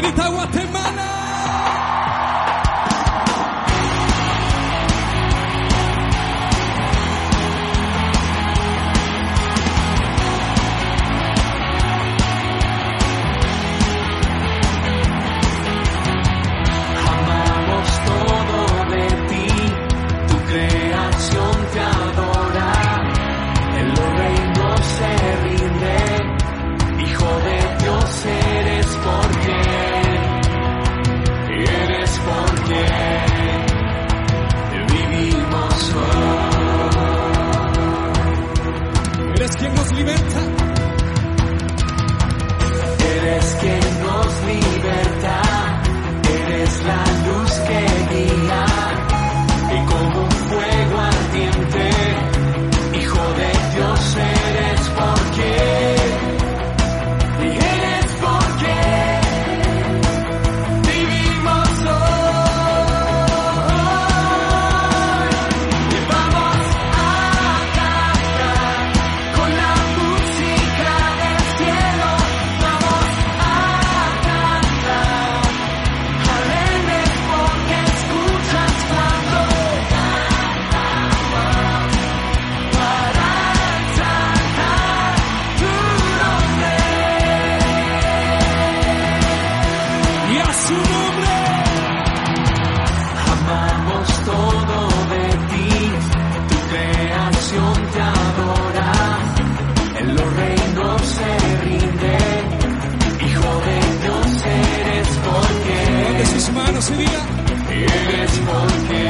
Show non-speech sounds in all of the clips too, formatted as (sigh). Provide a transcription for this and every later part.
Grita Guatemala. Se rinde, Hijo de Dios eres porque,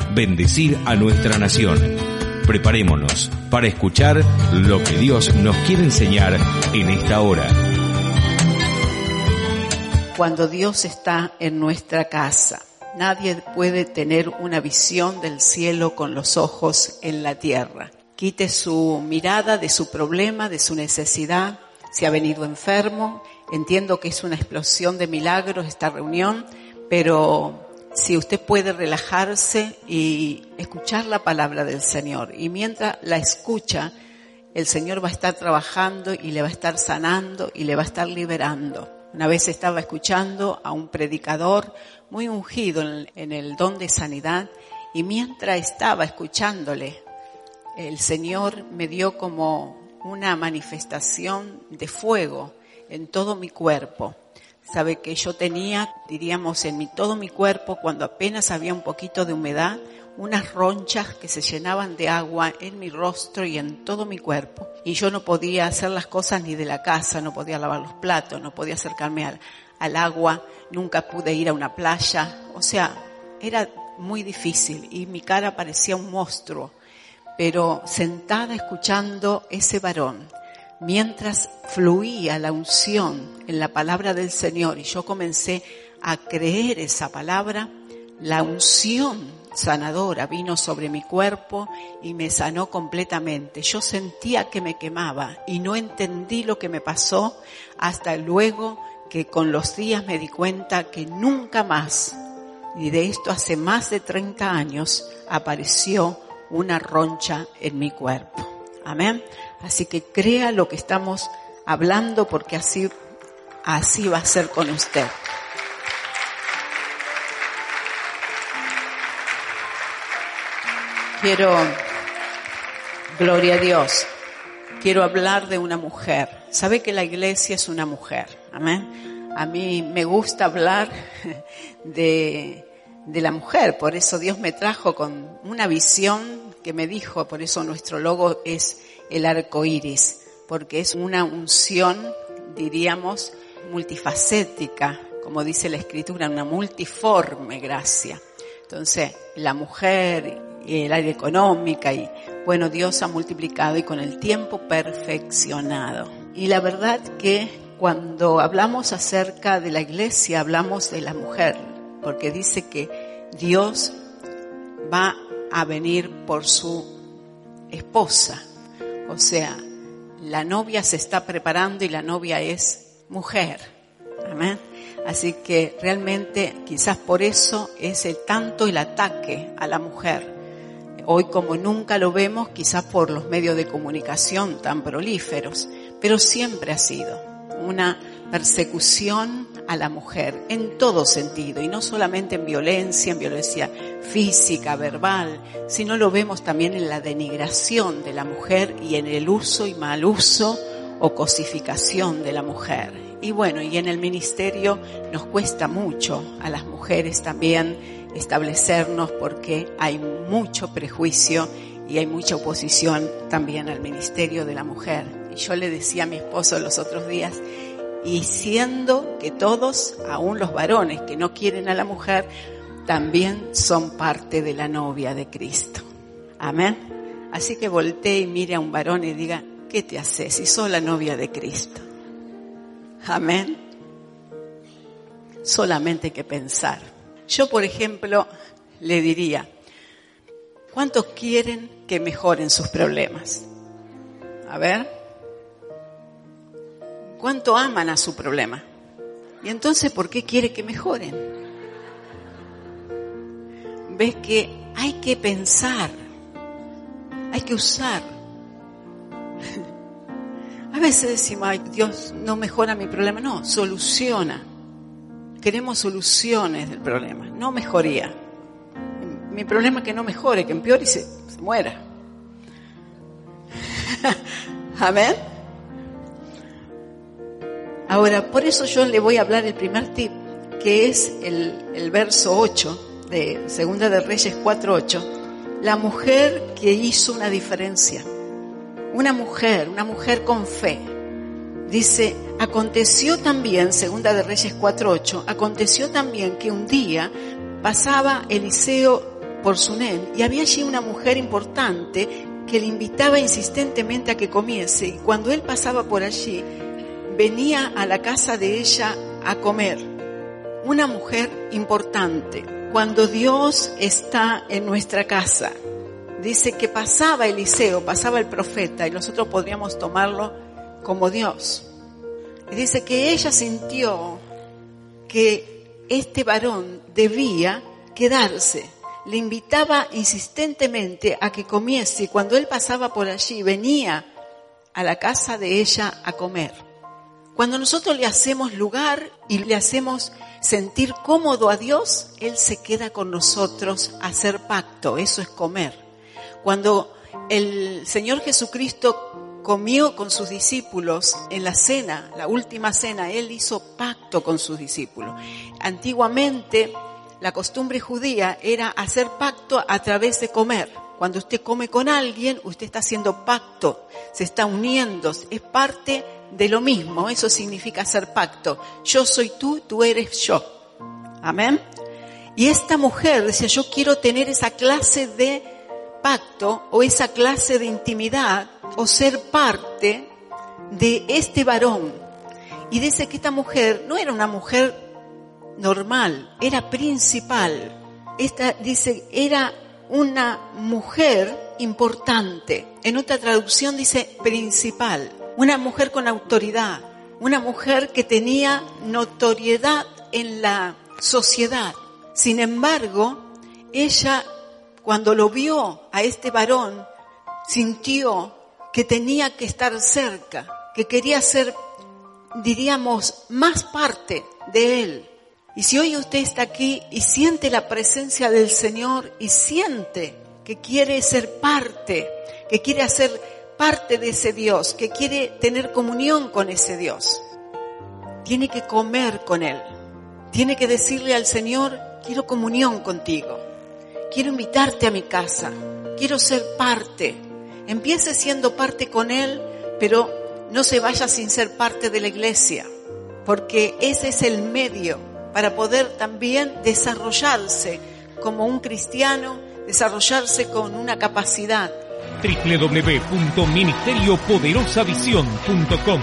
bendecir a nuestra nación. Preparémonos para escuchar lo que Dios nos quiere enseñar en esta hora. Cuando Dios está en nuestra casa, nadie puede tener una visión del cielo con los ojos en la tierra. Quite su mirada de su problema, de su necesidad, si ha venido enfermo. Entiendo que es una explosión de milagros esta reunión, pero si usted puede relajarse y escuchar la palabra del Señor. Y mientras la escucha, el Señor va a estar trabajando y le va a estar sanando y le va a estar liberando. Una vez estaba escuchando a un predicador muy ungido en, el don de sanidad y mientras estaba escuchándole, el Señor me dio como una manifestación de fuego en todo mi cuerpo sabe que yo tenía, diríamos, en mi, todo mi cuerpo, cuando apenas había un poquito de humedad, unas ronchas que se llenaban de agua en mi rostro y en todo mi cuerpo. Y yo no podía hacer las cosas ni de la casa, no podía lavar los platos, no podía acercarme al, al agua, nunca pude ir a una playa. O sea, era muy difícil y mi cara parecía un monstruo. Pero sentada escuchando ese varón, mientras fluía la unción en la palabra del Señor y yo comencé a creer esa palabra, la unción sanadora vino sobre mi cuerpo y me sanó completamente. Yo sentía que me quemaba y no entendí lo que me pasó hasta luego que con los días me di cuenta que nunca más, y de esto hace más de 30 años, apareció una roncha en mi cuerpo. Amén. Así que crea lo que estamos hablando porque así, así va a ser con usted. Quiero, gloria a Dios, quiero hablar de una mujer. ¿Sabe que la iglesia es una mujer? Amén. A mí me gusta hablar (laughs) de, de la mujer, por eso Dios me trajo con una visión que me dijo, por eso nuestro logo es el arco iris, porque es una unción, diríamos, multifacética, como dice la escritura, una multiforme gracia. Entonces, la mujer el área económica y, bueno, Dios ha multiplicado y con el tiempo perfeccionado. Y la verdad que cuando hablamos acerca de la iglesia, hablamos de la mujer, porque dice que Dios va a venir por su esposa. O sea, la novia se está preparando y la novia es mujer. Amén. Así que realmente quizás por eso es el tanto el ataque a la mujer. Hoy como nunca lo vemos, quizás por los medios de comunicación tan prolíferos, pero siempre ha sido una persecución a la mujer en todo sentido y no solamente en violencia, en violencia física, verbal, sino lo vemos también en la denigración de la mujer y en el uso y mal uso o cosificación de la mujer. Y bueno, y en el ministerio nos cuesta mucho a las mujeres también establecernos porque hay mucho prejuicio y hay mucha oposición también al ministerio de la mujer. Y yo le decía a mi esposo los otros días, y siendo que todos, aún los varones que no quieren a la mujer, también son parte de la novia de Cristo. Amén. Así que voltee y mire a un varón y diga, ¿qué te haces si sos la novia de Cristo? Amén. Solamente hay que pensar. Yo, por ejemplo, le diría, ¿cuántos quieren que mejoren sus problemas? A ver cuánto aman a su problema. Y entonces, ¿por qué quiere que mejoren? Ves que hay que pensar, hay que usar. (laughs) A veces decimos, ay, Dios no mejora mi problema. No, soluciona. Queremos soluciones del problema, no mejoría. Mi problema es que no mejore, que empeore y se, se muera. (laughs) Amén. Ahora, por eso yo le voy a hablar el primer tip, que es el, verso 8 de Segunda de Reyes 4.8. La mujer que hizo una diferencia. Una mujer, una mujer con fe. Dice, aconteció también, Segunda de Reyes 4.8, aconteció también que un día pasaba Eliseo por Sunem y había allí una mujer importante que le invitaba insistentemente a que comiese y cuando él pasaba por allí venía a la casa de ella a comer. Una mujer importante. Cuando Dios está en nuestra casa, dice que pasaba Eliseo, pasaba el profeta y nosotros podríamos tomarlo como Dios. Y dice que ella sintió que este varón debía quedarse. Le invitaba insistentemente a que comiese y cuando él pasaba por allí venía a la casa de ella a comer. Cuando nosotros le hacemos lugar y le hacemos sentir cómodo a Dios, Él se queda con nosotros a hacer pacto, eso es comer. Cuando el Señor Jesucristo comió con sus discípulos en la cena, la última cena, Él hizo pacto con sus discípulos. Antiguamente la costumbre judía era hacer pacto a través de comer. Cuando usted come con alguien, usted está haciendo pacto, se está uniendo, es parte de lo mismo, eso significa hacer pacto. Yo soy tú, tú eres yo. Amén. Y esta mujer decía, yo quiero tener esa clase de pacto o esa clase de intimidad o ser parte de este varón. Y dice que esta mujer no era una mujer normal, era principal. Esta dice, era una mujer importante. En otra traducción dice principal una mujer con autoridad, una mujer que tenía notoriedad en la sociedad. Sin embargo, ella cuando lo vio a este varón, sintió que tenía que estar cerca, que quería ser, diríamos, más parte de él. Y si hoy usted está aquí y siente la presencia del Señor y siente que quiere ser parte, que quiere hacer parte de ese Dios, que quiere tener comunión con ese Dios. Tiene que comer con Él. Tiene que decirle al Señor, quiero comunión contigo. Quiero invitarte a mi casa. Quiero ser parte. Empiece siendo parte con Él, pero no se vaya sin ser parte de la iglesia, porque ese es el medio para poder también desarrollarse como un cristiano, desarrollarse con una capacidad www.ministeriopoderosavisión.com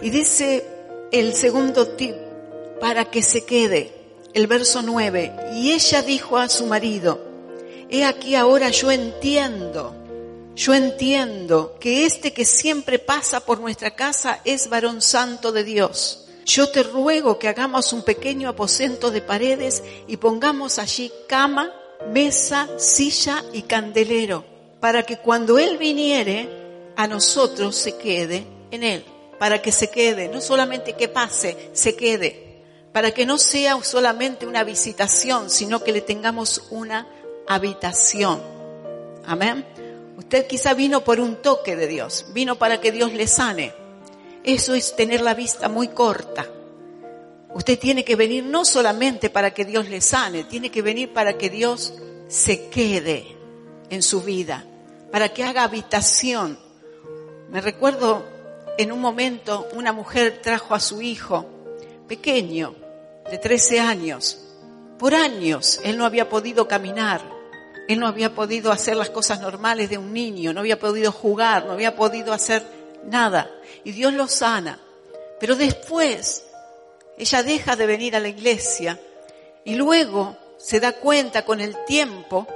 Y dice el segundo tip, para que se quede, el verso 9, y ella dijo a su marido, he aquí ahora yo entiendo, yo entiendo que este que siempre pasa por nuestra casa es varón santo de Dios. Yo te ruego que hagamos un pequeño aposento de paredes y pongamos allí cama, mesa, silla y candelero para que cuando Él viniere, a nosotros se quede en Él, para que se quede, no solamente que pase, se quede, para que no sea solamente una visitación, sino que le tengamos una habitación. Amén. Usted quizá vino por un toque de Dios, vino para que Dios le sane. Eso es tener la vista muy corta. Usted tiene que venir no solamente para que Dios le sane, tiene que venir para que Dios se quede en su vida para que haga habitación. Me recuerdo en un momento una mujer trajo a su hijo pequeño, de 13 años. Por años él no había podido caminar, él no había podido hacer las cosas normales de un niño, no había podido jugar, no había podido hacer nada. Y Dios lo sana. Pero después ella deja de venir a la iglesia y luego se da cuenta con el tiempo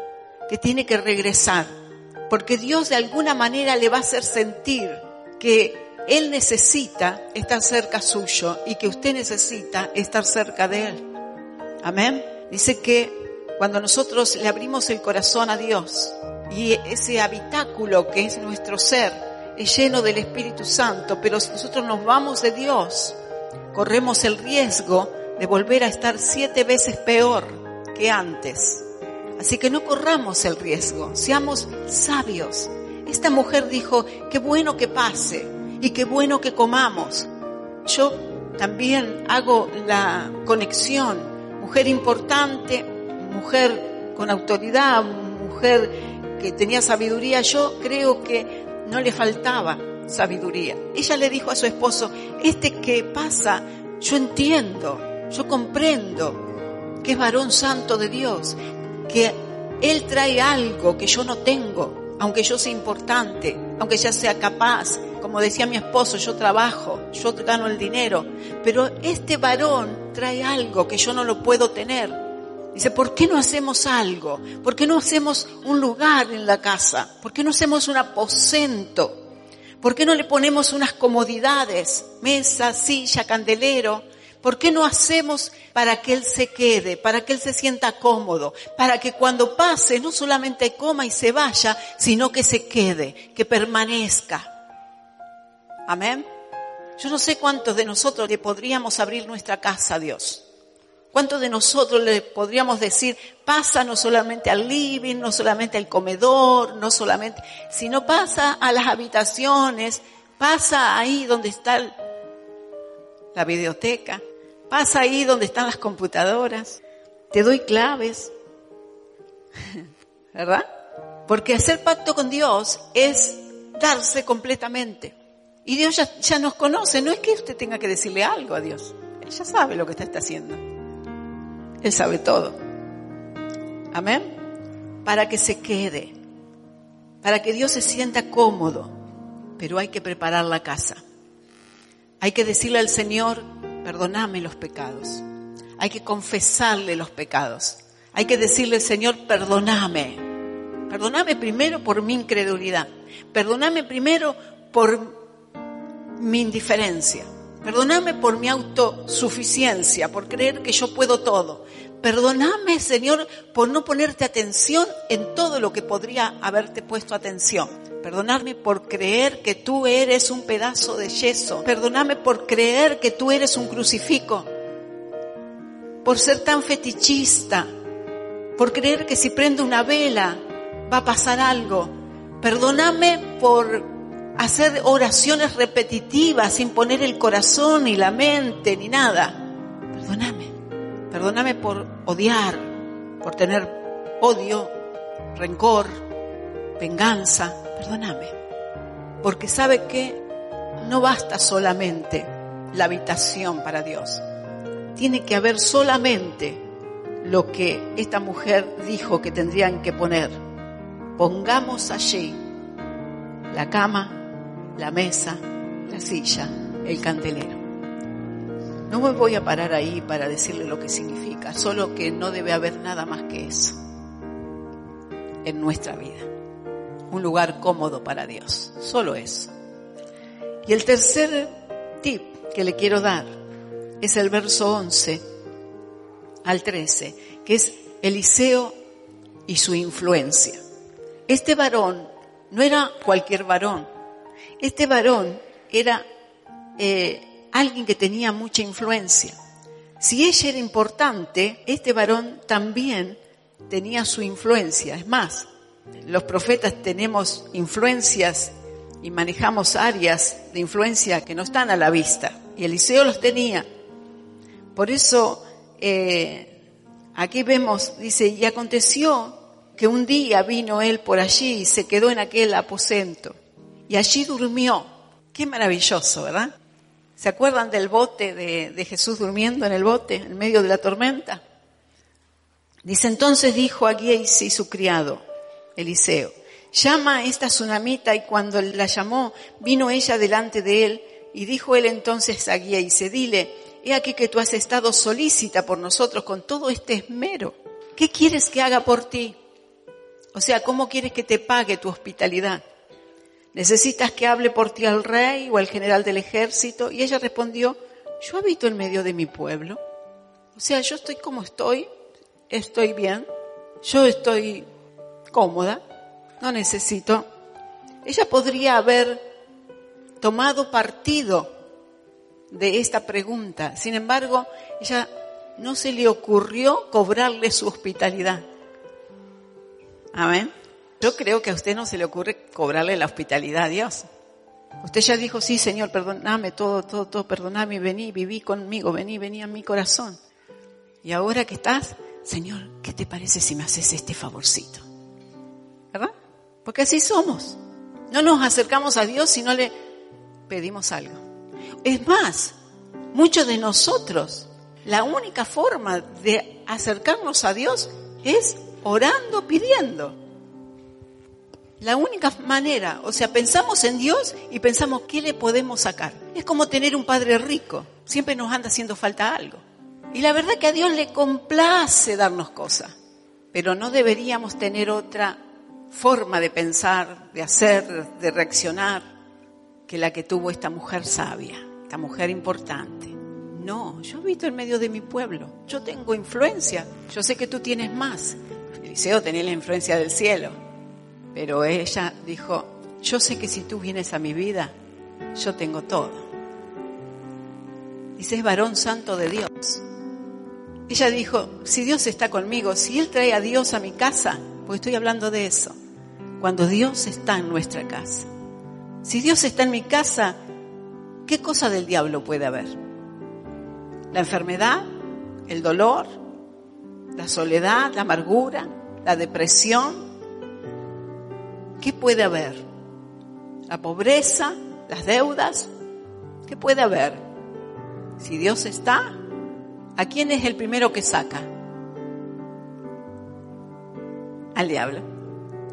que tiene que regresar porque Dios de alguna manera le va a hacer sentir que Él necesita estar cerca suyo y que usted necesita estar cerca de Él. Amén. Dice que cuando nosotros le abrimos el corazón a Dios y ese habitáculo que es nuestro ser es lleno del Espíritu Santo, pero si nosotros nos vamos de Dios, corremos el riesgo de volver a estar siete veces peor que antes. Así que no corramos el riesgo, seamos sabios. Esta mujer dijo, qué bueno que pase y qué bueno que comamos. Yo también hago la conexión, mujer importante, mujer con autoridad, mujer que tenía sabiduría, yo creo que no le faltaba sabiduría. Ella le dijo a su esposo, este que pasa, yo entiendo, yo comprendo que es varón santo de Dios, que él trae algo que yo no tengo, aunque yo sea importante, aunque ya sea capaz. Como decía mi esposo, yo trabajo, yo gano el dinero, pero este varón trae algo que yo no lo puedo tener. Dice, ¿por qué no hacemos algo? ¿Por qué no hacemos un lugar en la casa? ¿Por qué no hacemos un aposento? ¿Por qué no le ponemos unas comodidades? Mesa, silla, candelero. ¿Por qué no hacemos para que Él se quede, para que Él se sienta cómodo, para que cuando pase no solamente coma y se vaya, sino que se quede, que permanezca? Amén. Yo no sé cuántos de nosotros le podríamos abrir nuestra casa a Dios. ¿Cuántos de nosotros le podríamos decir, pasa no solamente al living, no solamente al comedor, no solamente, sino pasa a las habitaciones, pasa ahí donde está la videoteca, pasa ahí donde están las computadoras, te doy claves, (laughs) ¿verdad? Porque hacer pacto con Dios es darse completamente. Y Dios ya, ya, nos conoce, no es que usted tenga que decirle algo a Dios, Él ya sabe lo que usted está haciendo. Él sabe todo. Amén. Para que se quede, para que Dios se sienta cómodo, pero hay que preparar la casa. Hay que decirle al Señor, perdoname los pecados. Hay que confesarle los pecados. Hay que decirle, Señor, perdoname. Perdoname primero por mi incredulidad. Perdoname primero por mi indiferencia. Perdóname por mi autosuficiencia, por creer que yo puedo todo. Perdóname, Señor, por no ponerte atención en todo lo que podría haberte puesto atención. Perdonarme por creer que tú eres un pedazo de yeso. Perdóname por creer que tú eres un crucifijo. Por ser tan fetichista. Por creer que si prendo una vela va a pasar algo. Perdóname por hacer oraciones repetitivas sin poner el corazón ni la mente ni nada. Perdóname. Perdóname por odiar, por tener odio, rencor, venganza. Perdóname. Porque sabe que no basta solamente la habitación para Dios. Tiene que haber solamente lo que esta mujer dijo que tendrían que poner. Pongamos allí la cama, la mesa, la silla, el candelero. No me voy a parar ahí para decirle lo que significa, solo que no debe haber nada más que eso en nuestra vida. Un lugar cómodo para Dios, solo eso. Y el tercer tip que le quiero dar es el verso 11 al 13, que es Eliseo y su influencia. Este varón no era cualquier varón, este varón era eh, alguien que tenía mucha influencia. Si ella era importante, este varón también tenía su influencia. Es más, los profetas tenemos influencias y manejamos áreas de influencia que no están a la vista. Y Eliseo los tenía. Por eso, eh, aquí vemos, dice, y aconteció que un día vino él por allí y se quedó en aquel aposento y allí durmió. Qué maravilloso, ¿verdad? ¿Se acuerdan del bote de, Jesús durmiendo en el bote en medio de la tormenta? Dice entonces dijo a Giesi su criado, Eliseo, llama a esta tsunamita y cuando la llamó vino ella delante de él y dijo él entonces a Giesi, dile, he aquí que tú has estado solícita por nosotros con todo este esmero. ¿Qué quieres que haga por ti? O sea, ¿cómo quieres que te pague tu hospitalidad? ¿Necesitas que hable por ti al rey o al general del ejército? Y ella respondió, yo habito en medio de mi pueblo. O sea, yo estoy como estoy, estoy bien, yo estoy cómoda, no necesito. Ella podría haber tomado partido de esta pregunta. Sin embargo, ella no se le ocurrió cobrarle su hospitalidad. Amén. Yo creo que a usted no se le ocurre cobrarle la hospitalidad a Dios. Usted ya dijo, sí, Señor, perdóname todo, todo, todo, perdóname, vení, viví conmigo, vení, vení a mi corazón. Y ahora que estás, Señor, ¿qué te parece si me haces este favorcito? ¿Verdad? Porque así somos. No nos acercamos a Dios si no le pedimos algo. Es más, muchos de nosotros, la única forma de acercarnos a Dios es orando, pidiendo. La única manera, o sea, pensamos en Dios y pensamos qué le podemos sacar. Es como tener un padre rico, siempre nos anda haciendo falta algo. Y la verdad que a Dios le complace darnos cosas, pero no deberíamos tener otra forma de pensar, de hacer, de reaccionar, que la que tuvo esta mujer sabia, esta mujer importante. No, yo visto en medio de mi pueblo, yo tengo influencia, yo sé que tú tienes más. Eliseo tenía la influencia del cielo, pero ella dijo, yo sé que si tú vienes a mi vida, yo tengo todo. Dice, es varón santo de Dios. Ella dijo, si Dios está conmigo, si Él trae a Dios a mi casa, pues estoy hablando de eso, cuando Dios está en nuestra casa. Si Dios está en mi casa, ¿qué cosa del diablo puede haber? La enfermedad, el dolor, la soledad, la amargura, la depresión. ¿Qué puede haber? La pobreza, las deudas. ¿Qué puede haber? Si Dios está, ¿A quién es el primero que saca? Al diablo.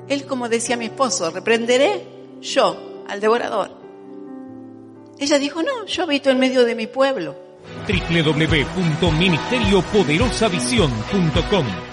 Él, como decía mi esposo, reprenderé yo al devorador. Ella dijo, no, yo habito en medio de mi pueblo. www.ministeriopoderosavisión.com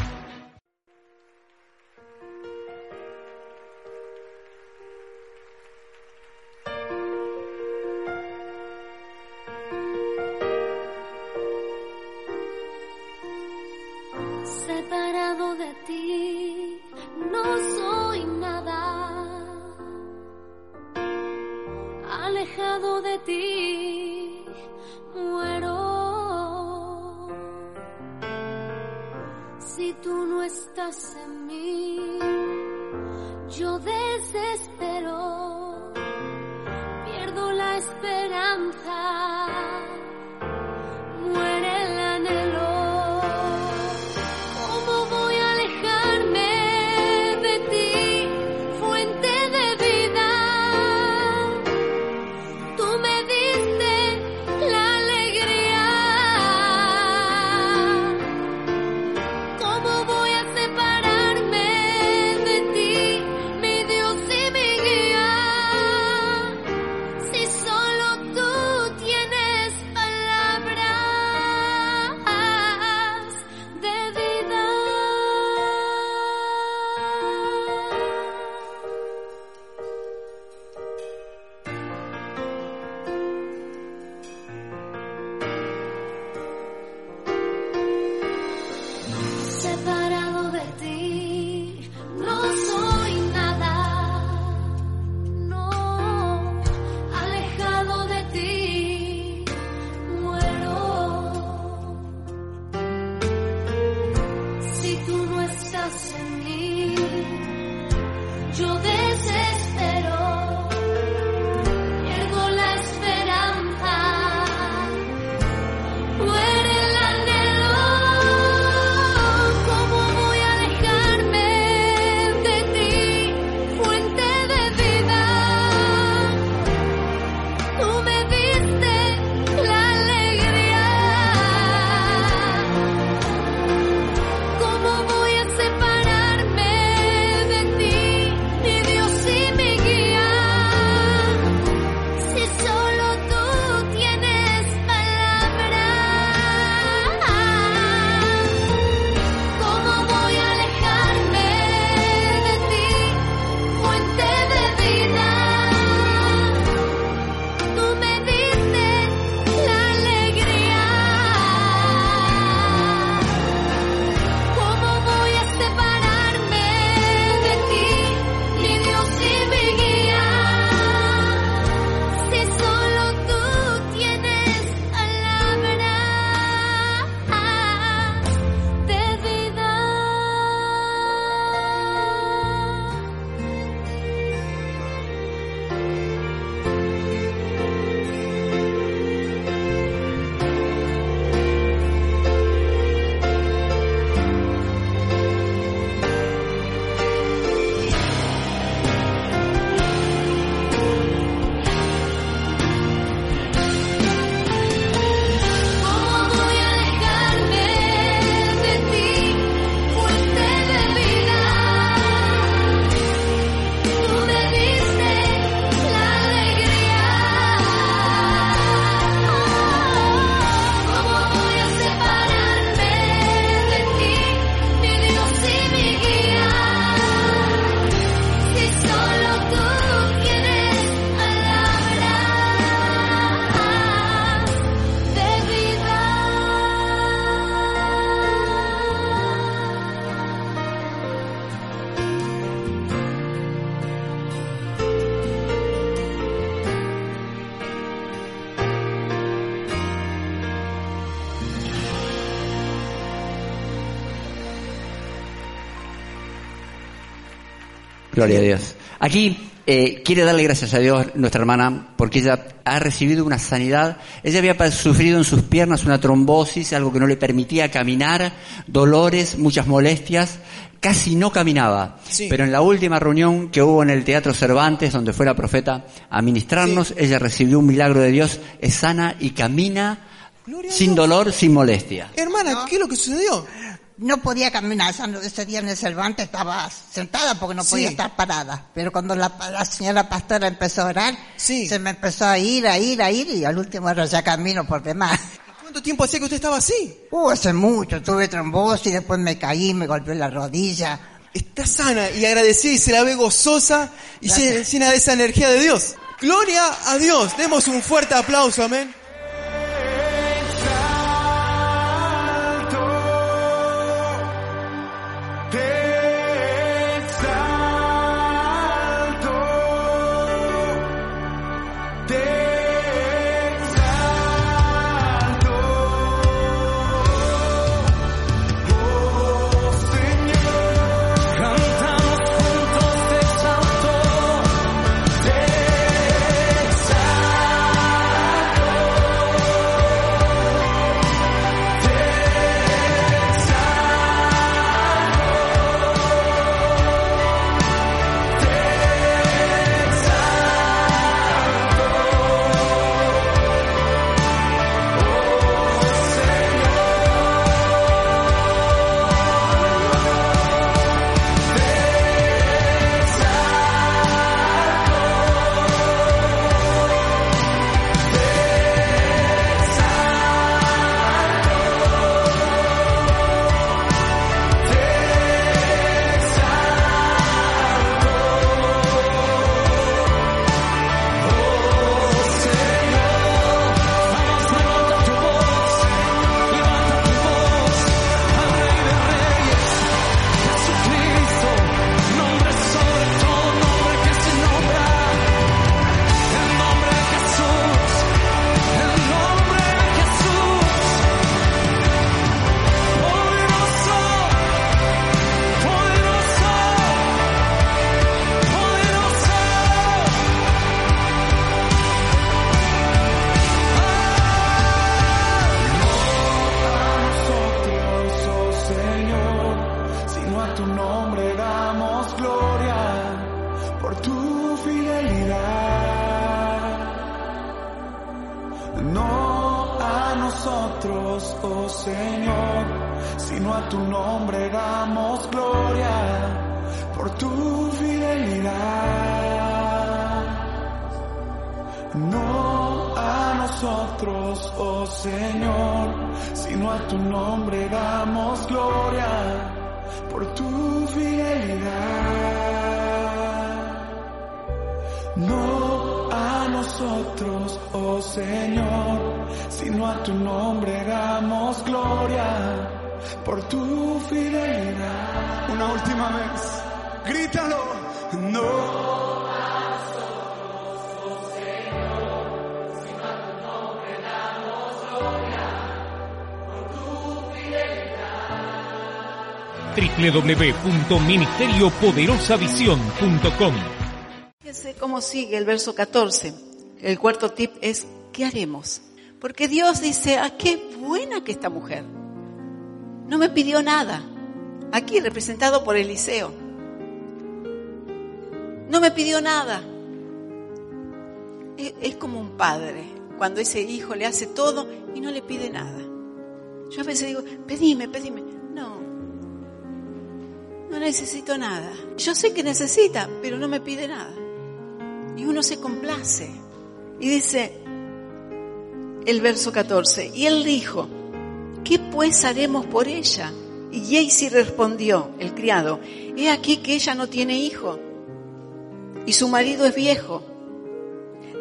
Gloria a Dios. Aquí eh, quiere darle gracias a Dios nuestra hermana porque ella ha recibido una sanidad. Ella había sufrido en sus piernas una trombosis, algo que no le permitía caminar, dolores, muchas molestias. Casi no caminaba. Sí. Pero en la última reunión que hubo en el Teatro Cervantes, donde fue la profeta a ministrarnos, ella recibió un milagro de Dios, es sana y camina Gloria sin dolor, sin molestia. Hermana, ¿qué es lo que sucedió? No podía caminar, ese día en el Cervantes estaba sentada porque no podía Sí. estar parada. Pero cuando la, la señora pastora empezó a orar, Sí. se me empezó a ir, a ir, a ir y al último ahora ya camino por demás. ¿Cuánto tiempo hacía que usted estaba así? Uh, hace mucho, tuve trombosis, después me caí, me golpeé la rodilla. Está sana y agradecida y se la ve gozosa y lle- llena de esa energía de Dios. Gloria a Dios. Demos un fuerte aplauso, amén. www.ministeriopoderosavisión.com Fíjense cómo sigue el verso 14. El cuarto tip es, ¿qué haremos? Porque Dios dice, ah, qué buena que esta mujer. No me pidió nada. Aquí representado por Eliseo. No me pidió nada. Es, es como un padre, cuando ese hijo le hace todo y no le pide nada. Yo a veces digo, pedime, pedime. No, necesito nada. Yo sé que necesita, pero no me pide nada. Y uno se complace. Y dice el verso 14, y él dijo, ¿qué pues haremos por ella? Y Jaycee respondió, el criado, he aquí que ella no tiene hijo, y su marido es viejo.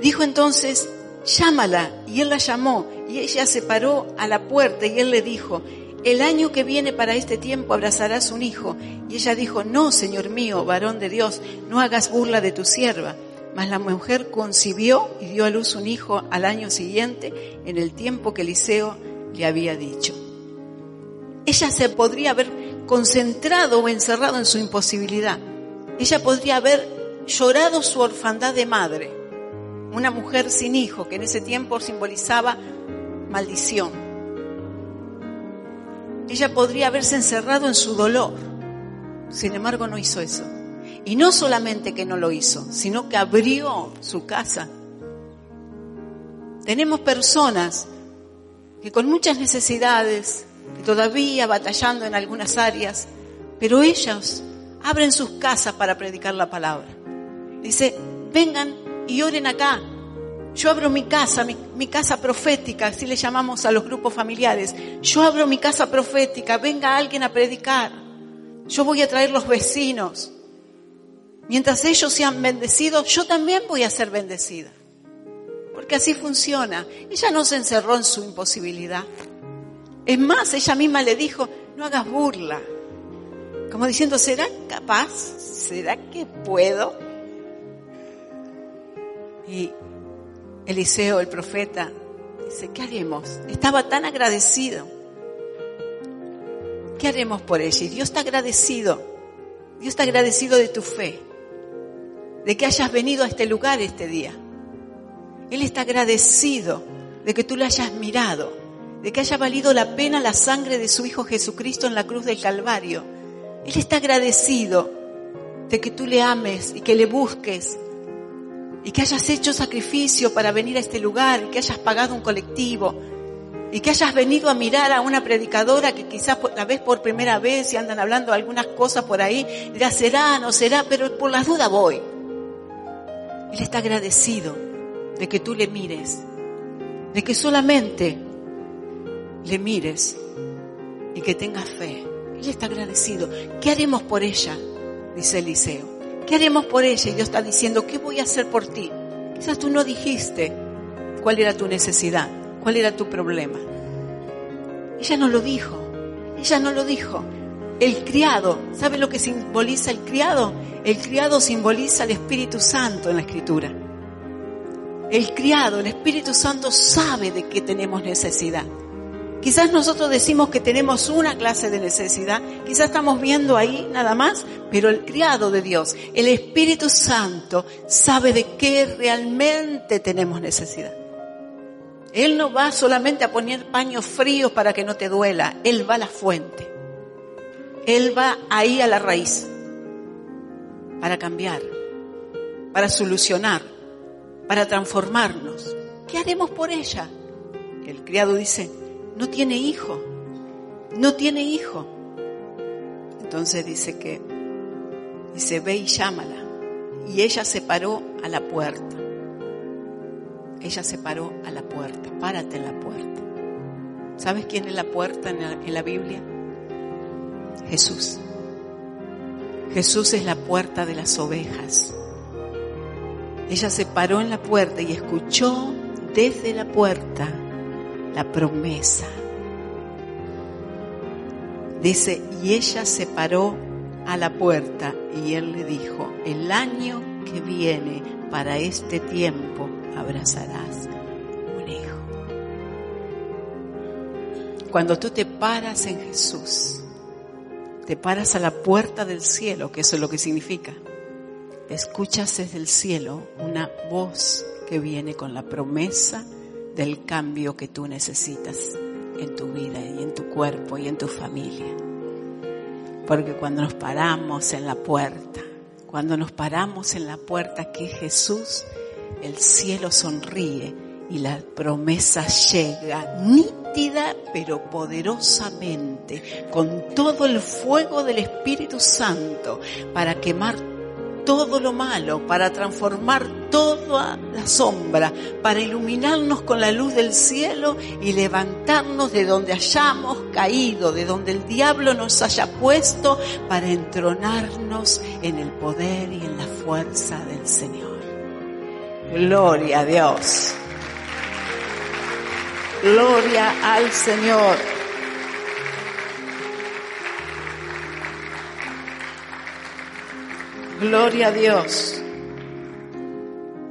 Dijo entonces, llámala, y él la llamó, y ella se paró a la puerta, y él le dijo, el año que viene para este tiempo abrazarás un hijo. Y ella dijo, no, Señor mío, varón de Dios, no hagas burla de tu sierva. Mas la mujer concibió y dio a luz un hijo al año siguiente, en el tiempo que Eliseo le había dicho. Ella se podría haber concentrado o encerrado en su imposibilidad, Ella podría haber llorado su orfandad de madre, una mujer sin hijo que en ese tiempo simbolizaba maldición. Ella podría haberse encerrado en su dolor, sin embargo no hizo eso. Y no solamente que no lo hizo, sino que abrió su casa. Tenemos personas que con muchas necesidades, que todavía batallando en algunas áreas, pero ellos abren sus casas para predicar la palabra. Dice, vengan y oren acá. Yo abro mi casa, mi, casa profética, así le llamamos a los grupos familiares. Yo abro mi casa profética, venga alguien a predicar. Yo voy a traer los vecinos. Mientras ellos sean bendecidos, yo también voy a ser bendecida. Porque así funciona. Ella no se encerró en su imposibilidad. Es más, ella misma le dijo, no hagas burla. Como diciendo, ¿será capaz? ¿Será que puedo? Y Eliseo, el profeta, dice, ¿qué haremos? Estaba tan agradecido. ¿Qué haremos por ella? Y Dios está agradecido. Dios está agradecido de tu fe, de que hayas venido a este lugar este día. Él está agradecido de que tú le hayas mirado, de que haya valido la pena la sangre de su Hijo Jesucristo en la cruz del Calvario. Él está agradecido de que tú le ames y que le busques y que hayas hecho sacrificio para venir a este lugar, y que hayas pagado un colectivo y que hayas venido a mirar a una predicadora que quizás la ves por primera vez y andan hablando algunas cosas por ahí, dirás, será, no será, pero por las dudas voy. Él está agradecido de que tú le mires, de que solamente le mires y que tengas fe. Él está agradecido. ¿Qué haremos por ella? Dice Eliseo. ¿Qué haremos por ella? Y Dios está diciendo, ¿qué voy a hacer por ti? Quizás tú no dijiste cuál era tu necesidad, cuál era tu problema. Ella no lo dijo. Ella no lo dijo. El criado, ¿sabe lo que simboliza el criado? El criado simboliza el Espíritu Santo en la Escritura. El criado, el Espíritu Santo sabe de qué tenemos necesidad. Quizás nosotros decimos que tenemos una clase de necesidad, quizás estamos viendo ahí nada más, pero el criado de Dios, el Espíritu Santo, sabe de qué realmente tenemos necesidad. Él no va solamente a poner paños fríos para que no te duela, Él va a la fuente. Él va ahí a la raíz para cambiar, para solucionar, para transformarnos. ¿Qué haremos por ella? El criado dice, no tiene hijo, no tiene hijo. Entonces dice que, dice, ve y llámala. Y ella se paró a la puerta. Ella se paró a la puerta, párate en la puerta. ¿Sabes quién es la puerta en la, en la Biblia? Jesús. Jesús es la puerta de las ovejas. Ella se paró en la puerta y escuchó desde la puerta la promesa. Dice, y ella se paró a la puerta y él le dijo, el año que viene para este tiempo abrazarás un hijo. Cuando tú te paras en Jesús, te paras a la puerta del cielo, que eso es lo que significa, escuchas desde el cielo una voz que viene con la promesa del cambio que tú necesitas en tu vida y en tu cuerpo y en tu familia. Porque cuando nos paramos en la puerta, cuando nos paramos en la puerta que Jesús, el cielo sonríe y la promesa llega nítida pero poderosamente con todo el fuego del Espíritu Santo para quemar todo lo malo, para transformar toda la sombra, para iluminarnos con la luz del cielo y levantarnos de donde hayamos caído, de donde el diablo nos haya puesto, para entronarnos en el poder y en la fuerza del Señor. Gloria a Dios. Gloria al Señor. Gloria a Dios.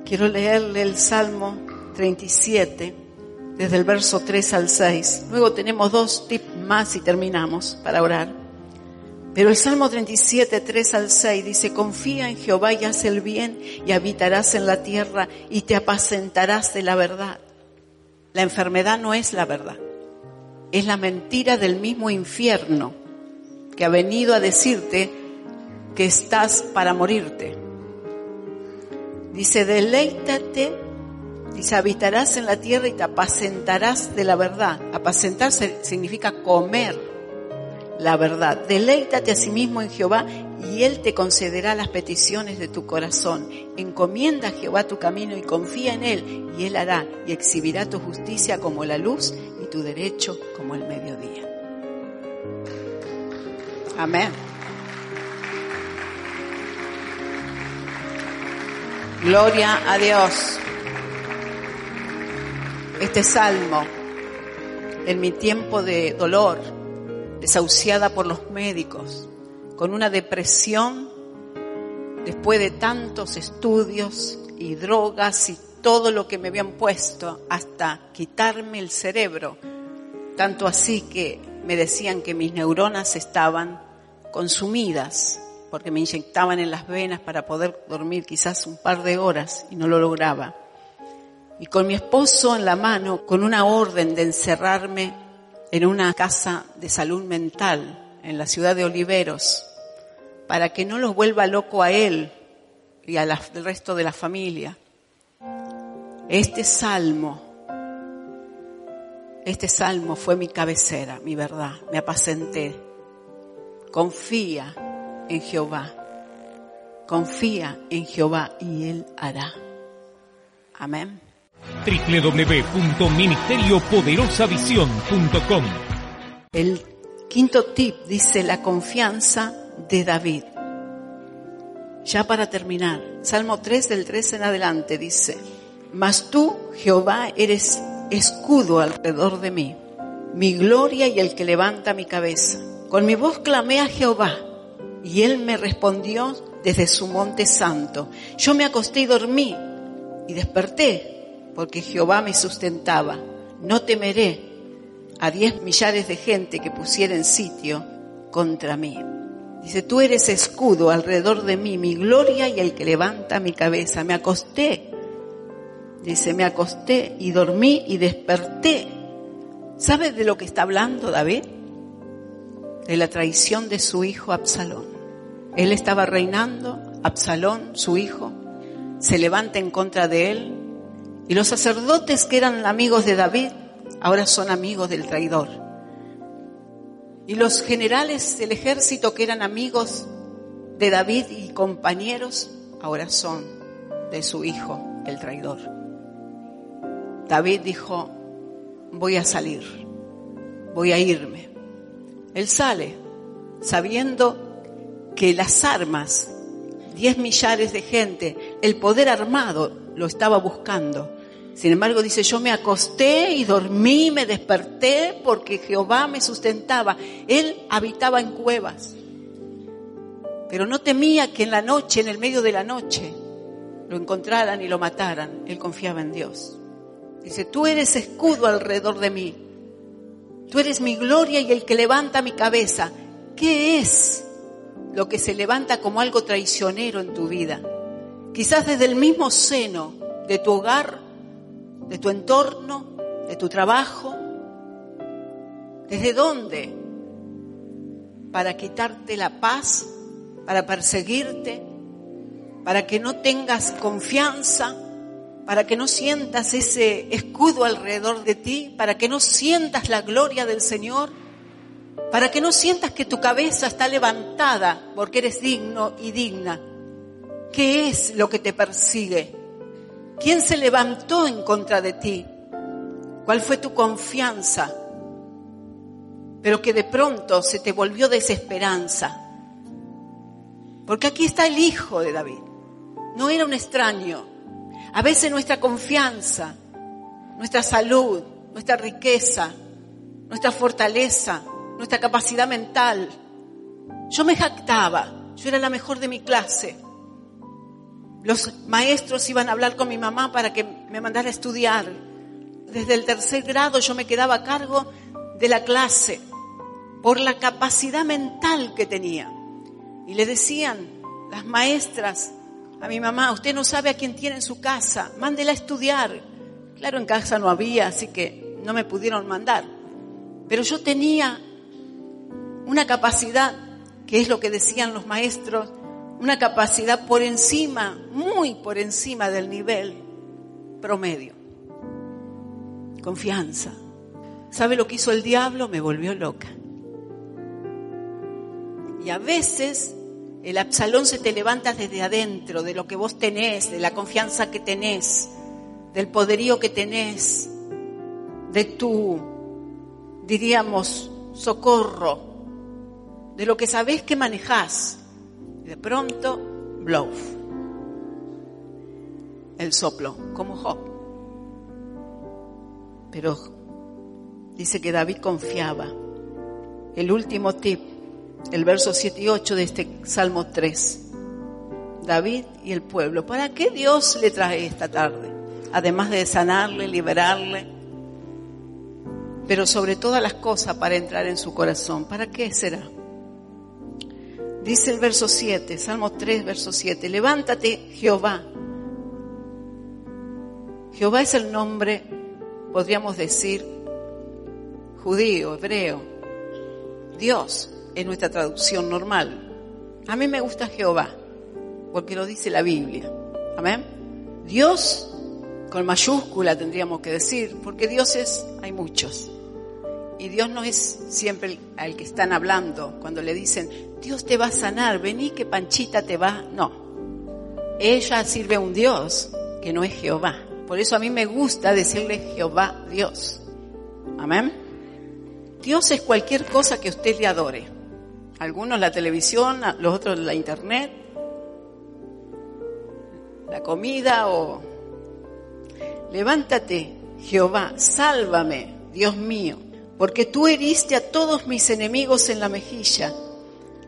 Quiero leerle el Salmo 37, desde el verso 3 al 6. Luego tenemos dos tips más y terminamos para orar. Pero el Salmo 37, 3 al 6 dice, confía en Jehová y haz el bien y habitarás en la tierra y te apacentarás de la verdad. La enfermedad no es la verdad, es la mentira del mismo infierno que ha venido a decirte que estás para morirte. Dice, deleítate, dice, habitarás en la tierra y te apacentarás de la verdad. Apacentar significa comer la verdad. Deleítate a sí mismo en Jehová y Él te concederá las peticiones de tu corazón. Encomienda a Jehová tu camino y confía en Él y Él hará y exhibirá tu justicia como la luz y tu derecho como el mediodía. Amén. Gloria a Dios. Este salmo, en mi tiempo de dolor, desahuciada por los médicos, con una depresión, después de tantos estudios y drogas y todo lo que me habían puesto hasta quitarme el cerebro, tanto así que me decían que mis neuronas estaban consumidas porque me inyectaban en las venas para poder dormir quizás un par de horas y no lo lograba. Y con mi esposo en la mano, con una orden de encerrarme en una casa de salud mental en la ciudad de Oliveros, para que no los vuelva loco a él y al resto de la familia. Este salmo, este salmo fue mi cabecera, mi verdad, me apacenté. Confía en Jehová, confía en Jehová y Él hará. Amén El quinto tip dice la confianza de David. Ya para terminar, Salmo 3 del 3 en adelante dice, Mas tú, Jehová, eres escudo alrededor de mí, mi gloria y el que levanta mi cabeza. Con mi voz clamé a Jehová y él me respondió desde su monte santo. Yo me acosté y dormí y desperté porque Jehová me sustentaba. No temeré a diez millares de gente que pusiera sitio contra mí. Dice, tú eres escudo alrededor de mí, mi gloria y el que levanta mi cabeza. Me acosté. Dice, me acosté y dormí y desperté. ¿Sabes de lo que está hablando David? De la traición de su hijo Absalón. Él estaba reinando, Absalón, su hijo, se levanta en contra de él, y los sacerdotes que eran amigos de David ahora son amigos del traidor. Y los generales del ejército que eran amigos de David y compañeros ahora son de su hijo, el traidor. David dijo, voy a salir, voy a irme. Él sale sabiendo que las armas, diez millares de gente, el poder armado lo estaba buscando sin embargo, dice, yo me acosté y dormí, me desperté porque Jehová me sustentaba. Él habitaba en cuevas. Pero no temía que en la noche, en el medio de la noche, lo encontraran y lo mataran. Él confiaba en Dios. Dice, tú eres escudo alrededor de mí. Tú eres mi gloria y el que levanta mi cabeza. ¿Qué es lo que se levanta como algo traicionero en tu vida? Quizás desde el mismo seno de tu hogar de tu entorno, de tu trabajo. ¿Desde dónde? Para quitarte la paz, para perseguirte, para que no tengas confianza, para que no sientas ese escudo alrededor de ti, para que no sientas la gloria del Señor, para que no sientas que tu cabeza está levantada porque eres digno y digna. ¿Qué es lo que te persigue? ¿Quién se levantó en contra de ti? ¿Cuál fue tu confianza? Pero que de pronto se te volvió desesperanza. Porque aquí está el hijo de David. No era un extraño. A veces nuestra confianza, nuestra salud, nuestra riqueza, nuestra fortaleza, nuestra capacidad mental. Yo me jactaba, yo era la mejor de mi clase. Los maestros iban a hablar con mi mamá para que me mandara a estudiar. Desde el tercer grado yo me quedaba a cargo de la clase. por la capacidad mental que tenía. Y le decían las maestras a mi mamá, usted no sabe a quién tiene en su casa, mándela a estudiar. Claro, en casa no había, así que no me pudieron mandar. Pero yo tenía una capacidad, que es lo que decían los maestros, una capacidad por encima, muy por encima del nivel promedio. Confianza. ¿Sabe lo que hizo el diablo? Me volvió loca. Y a veces el Absalón se te levanta desde adentro, de lo que vos tenés, de la confianza que tenés, del poderío que tenés, de tu, diríamos, socorro, de lo que sabés que manejás. De pronto, bluff. El soplo, como Job. Pero dice que David confiaba. El último tip, el verso 7 y 8 de este Salmo 3. David y el pueblo. ¿Para qué Dios le trae esta tarde? Además de sanarle, liberarle, pero sobre todas las cosas para entrar en su corazón. ¿Para qué será? Dice el verso 7, Salmo 3, verso 7, levántate Jehová. Jehová es el nombre, podríamos decir, judío, hebreo. Dios es nuestra traducción normal. A mí me gusta Jehová, porque lo dice la Biblia. Amén. Dios con mayúscula tendríamos que decir, porque dioses hay muchos. Y Dios no es siempre el, al que están hablando cuando le dicen, Dios te va a sanar, vení que Panchita te va. No. Ella sirve a un Dios que no es Jehová. Por eso a mí me gusta decirle Jehová Dios. Amén. Dios es cualquier cosa que usted le adore. Algunos la televisión, los otros la internet, la comida o... Levántate, Jehová, sálvame, Dios mío, porque tú heriste a todos mis enemigos en la mejilla,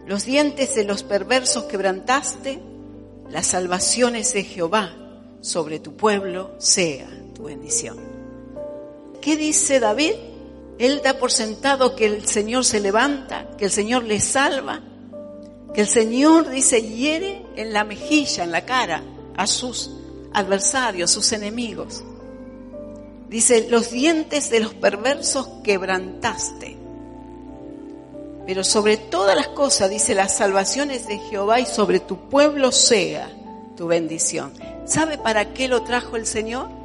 los dientes de los perversos quebrantaste, las salvaciones de Jehová sobre tu pueblo sea tu bendición. ¿Qué dice David? Él da por sentado que el Señor se levanta, que el Señor le salva, que el Señor dice hiere en la mejilla, en la cara, a sus adversarios, sus enemigos. Dice, los dientes de los perversos quebrantaste. Pero sobre todas las cosas, dice, las salvaciones de Jehová y sobre tu pueblo sea tu bendición. ¿Sabe para qué lo trajo el Señor?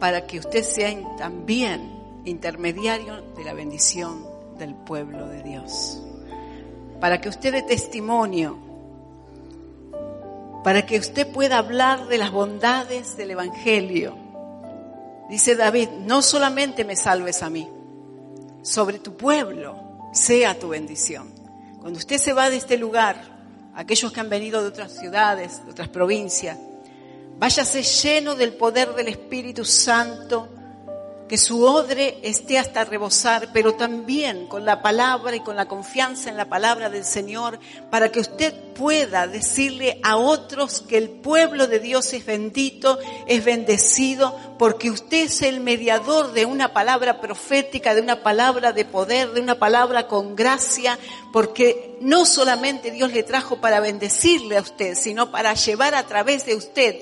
Para que usted sea también intermediario de la bendición del pueblo de Dios. Para que usted dé testimonio. Para que usted pueda hablar de las bondades del Evangelio. Dice David, no solamente me salves a mí, sobre tu pueblo sea tu bendición. Cuando usted se va de este lugar, aquellos que han venido de otras ciudades, de otras provincias, váyase lleno del poder del Espíritu Santo, que su odre esté hasta rebosar, pero también con la palabra y con la confianza en la palabra del Señor, para que usted pueda decirle a otros que el pueblo de Dios es bendito, es bendecido, porque usted es el mediador de una palabra profética, de una palabra de poder, de una palabra con gracia, porque no solamente Dios le trajo para bendecirle a usted, sino para llevar a través de usted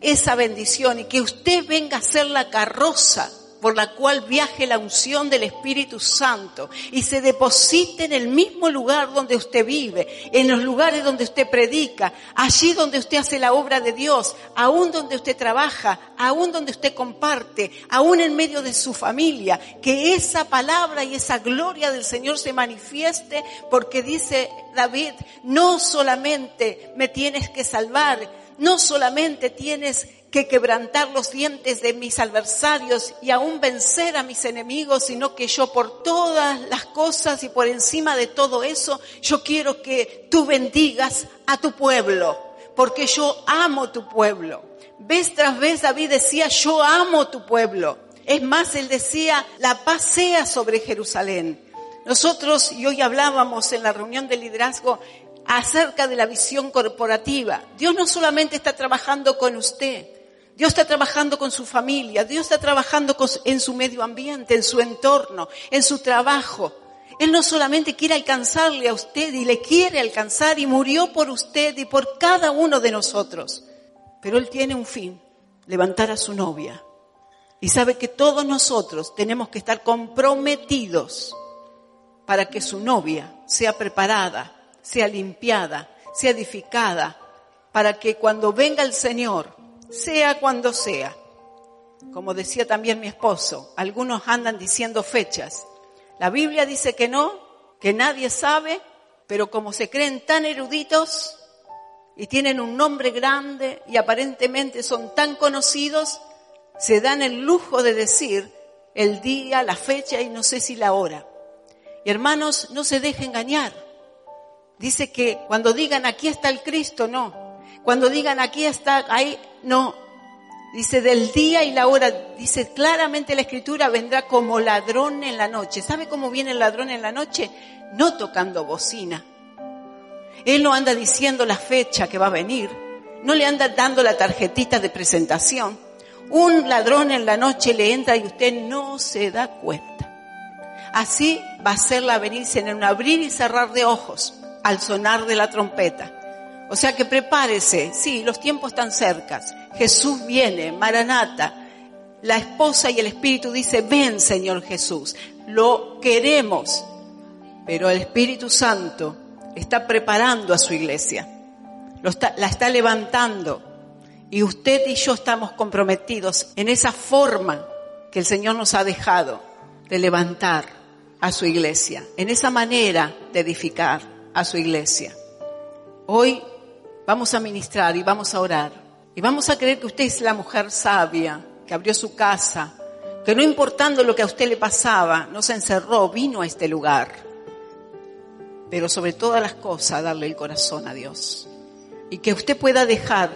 esa bendición y que usted venga a ser la carroza por la cual viaje la unción del Espíritu Santo y se deposite en el mismo lugar donde usted vive, en los lugares donde usted predica, allí donde usted hace la obra de Dios, aún donde usted trabaja, aún donde usted comparte, aún en medio de su familia, que esa palabra y esa gloria del Señor se manifieste porque dice David, no solamente me tienes que salvar, no solamente tienes que quebrantar los dientes de mis adversarios y aún vencer a mis enemigos, sino que yo por todas las cosas y por encima de todo eso, yo quiero que tú bendigas a tu pueblo, porque yo amo tu pueblo. Vez tras vez David decía, yo amo tu pueblo. Es más, él decía, la paz sea sobre Jerusalén. Nosotros, y hoy hablábamos en la reunión de liderazgo, acerca de la visión corporativa. Dios no solamente está trabajando con usted, Dios está trabajando con su familia, Dios está trabajando en su medio ambiente, en su entorno, en su trabajo. Él no solamente quiere alcanzarle a usted y le quiere alcanzar y murió por usted y por cada uno de nosotros. Pero Él tiene un fin, levantar a su novia. Y sabe que todos nosotros tenemos que estar comprometidos para que su novia sea preparada, sea limpiada, sea edificada, para que cuando venga el Señor, sea cuando sea, como decía también mi esposo, algunos andan diciendo fechas. La Biblia dice que no, que nadie sabe, pero como se creen tan eruditos y tienen un nombre grande y aparentemente son tan conocidos, se dan el lujo de decir el día, la fecha y no sé si la hora. Y hermanos, no se deje engañar. Dice que cuando digan aquí está el Cristo, no. Cuando digan aquí está, ahí, no. Dice del día y la hora, dice claramente la escritura, vendrá como ladrón en la noche. ¿Sabe cómo viene el ladrón en la noche? No tocando bocina. Él no anda diciendo la fecha que va a venir. No le anda dando la tarjetita de presentación. Un ladrón en la noche le entra y usted no se da cuenta. Así va a ser la venirse en un abrir y cerrar de ojos al sonar de la trompeta. O sea que prepárese, sí, los tiempos están cercas. Jesús viene, Maranata. La esposa y el espíritu dice, ven Señor Jesús, lo queremos. Pero el Espíritu Santo está preparando a su iglesia, la está levantando. Y usted y yo estamos comprometidos en esa forma que el Señor nos ha dejado de levantar a su iglesia, en esa manera de edificar a su iglesia. Hoy vamos a ministrar y vamos a orar. Y vamos a creer que usted es la mujer sabia, que abrió su casa, que no importando lo que a usted le pasaba, no se encerró, vino a este lugar. Pero sobre todas las cosas, darle el corazón a Dios. Y que usted pueda dejar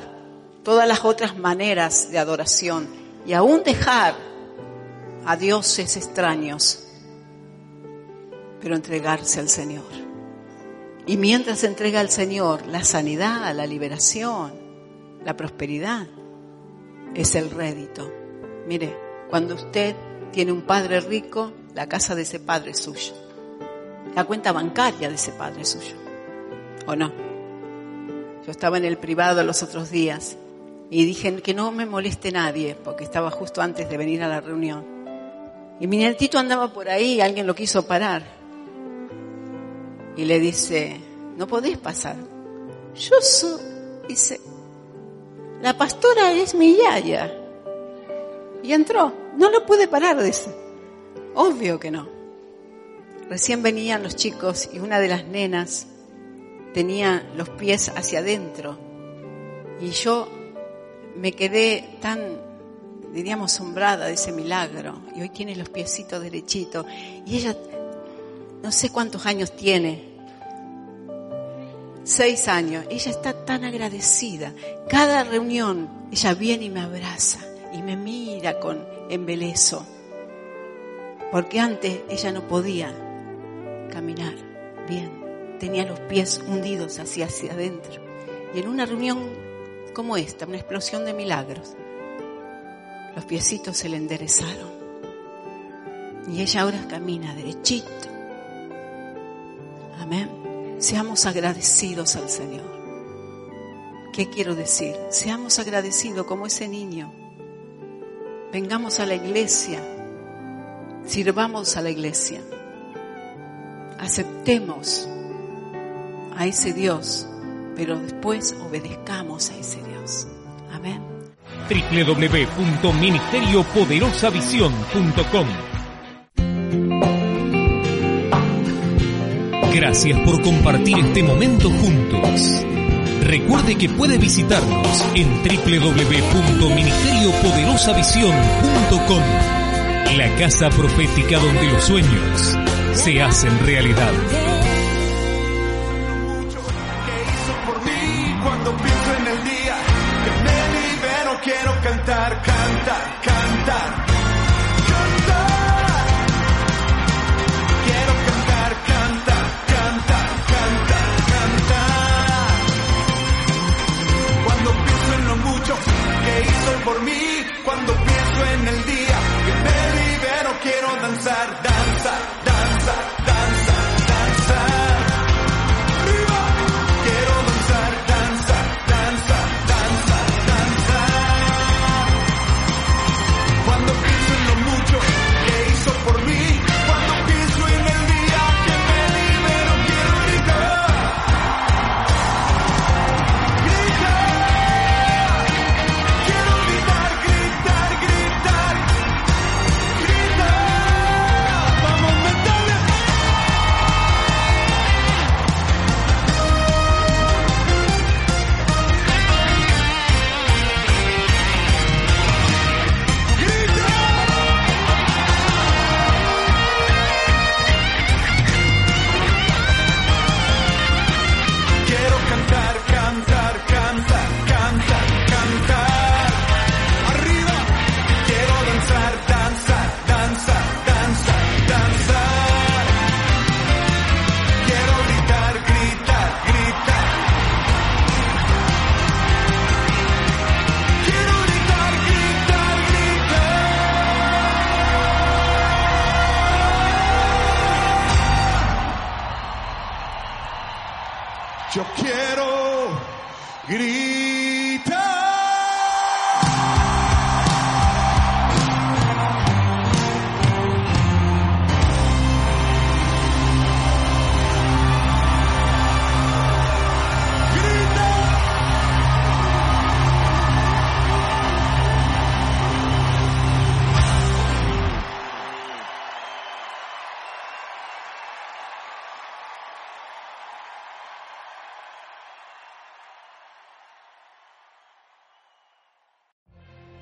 todas las otras maneras de adoración y aún dejar a dioses extraños, pero entregarse al Señor. Y mientras entrega al Señor la sanidad, la liberación, la prosperidad, es el rédito. Mire, cuando usted tiene un padre rico, la casa de ese padre es suyo. La cuenta bancaria de ese padre es suyo. ¿O no? Yo estaba en el privado los otros días y dije que no me moleste nadie, porque estaba justo antes de venir a la reunión. Y mi nietito andaba por ahí y alguien lo quiso parar. Y le dice, no podés pasar. Yo soy, dice, la pastora es mi yaya. Y entró, no lo pude parar, dice. Obvio que no. Recién venían los chicos y una de las nenas tenía los pies hacia adentro. Y yo me quedé tan, diríamos, asombrada de ese milagro. Y hoy tiene los piecitos derechitos. Y ella, no sé cuántos años tiene. Seis años. Ella está tan agradecida. Cada reunión ella viene y me abraza y me mira con embelezo. Porque antes ella no podía caminar bien. Tenía los pies hundidos hacia, hacia adentro. Y en una reunión como esta, una explosión de milagros, los piecitos se le enderezaron. Y ella ahora camina derechito. Amén. Seamos agradecidos al Señor. ¿Qué quiero decir? Seamos agradecidos como ese niño. Vengamos a la iglesia. Sirvamos a la iglesia. Aceptemos a ese Dios, pero después obedezcamos a ese Dios. Amén. www.ministeriopoderosavision.com Gracias por compartir este momento juntos. Recuerde que puede visitarnos en www.ministeriopoderosavision.com La casa profética donde los sueños se hacen realidad. por mí.